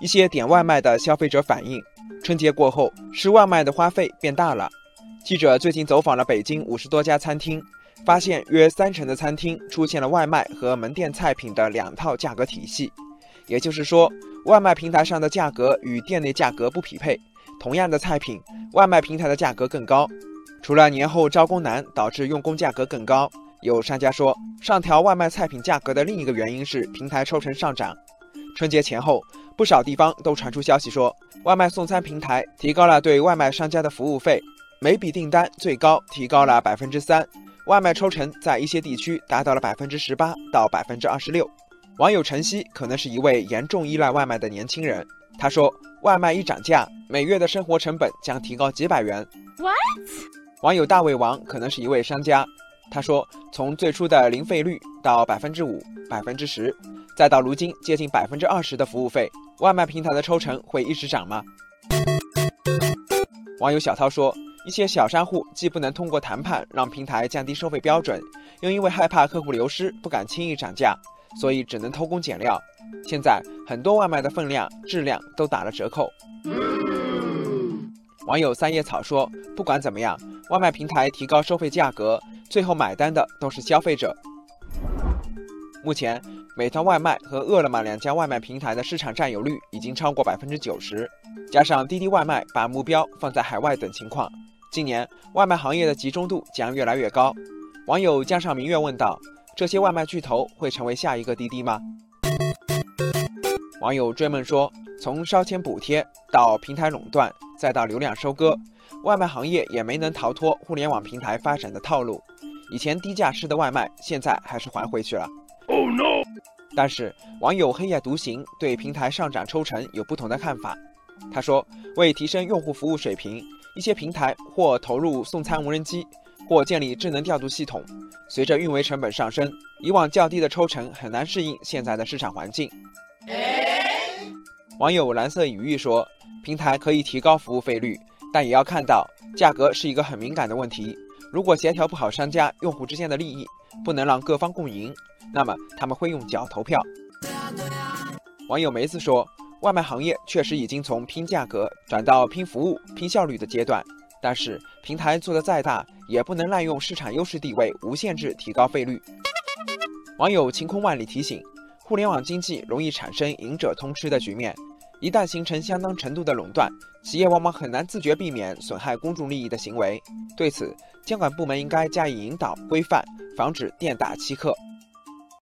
一些点外卖的消费者反映，春节过后吃外卖的花费变大了。记者最近走访了北京五十多家餐厅，发现约三成的餐厅出现了外卖和门店菜品的两套价格体系，也就是说，外卖平台上的价格与店内价格不匹配。同样的菜品，外卖平台的价格更高。除了年后招工难导致用工价格更高，有商家说，上调外卖菜品价格的另一个原因是平台抽成上涨。春节前后，不少地方都传出消息说，外卖送餐平台提高了对外卖商家的服务费。每笔订单最高提高了百分之三，外卖抽成在一些地区达到了百分之十八到百分之二十六。网友晨曦可能是一位严重依赖外卖的年轻人，他说：“外卖一涨价，每月的生活成本将提高几百元。” What？网友大胃王可能是一位商家，他说：“从最初的零费率到百分之五、百分之十，再到如今接近百分之二十的服务费，外卖平台的抽成会一直涨吗？”网友小涛说。一些小商户既不能通过谈判让平台降低收费标准，又因为害怕客户流失，不敢轻易涨价，所以只能偷工减料。现在很多外卖的分量、质量都打了折扣。网友三叶草说：“不管怎么样，外卖平台提高收费价格，最后买单的都是消费者。”目前，美团外卖和饿了么两家外卖平台的市场占有率已经超过百分之九十，加上滴滴外卖把目标放在海外等情况。今年外卖行业的集中度将越来越高。网友江上明月问道：“这些外卖巨头会成为下一个滴滴吗？”网友追问说：“从烧钱补贴到平台垄断，再到流量收割，外卖行业也没能逃脱互联网平台发展的套路。以前低价吃的外卖，现在还是还回去了。” Oh no！但是网友黑夜独行对平台上涨抽成有不同的看法。他说：“为提升用户服务水平。”一些平台或投入送餐无人机，或建立智能调度系统。随着运维成本上升，以往较低的抽成很难适应现在的市场环境。网友蓝色雨玉说：“平台可以提高服务费率，但也要看到价格是一个很敏感的问题。如果协调不好商家、用户之间的利益，不能让各方共赢，那么他们会用脚投票。”网友梅子说。外卖行业确实已经从拼价格转到拼服务、拼效率的阶段，但是平台做的再大，也不能滥用市场优势地位，无限制提高费率。网友晴空万里提醒：互联网经济容易产生赢者通吃的局面，一旦形成相当程度的垄断，企业往往很难自觉避免损害公众利益的行为。对此，监管部门应该加以引导规范，防止店打欺客。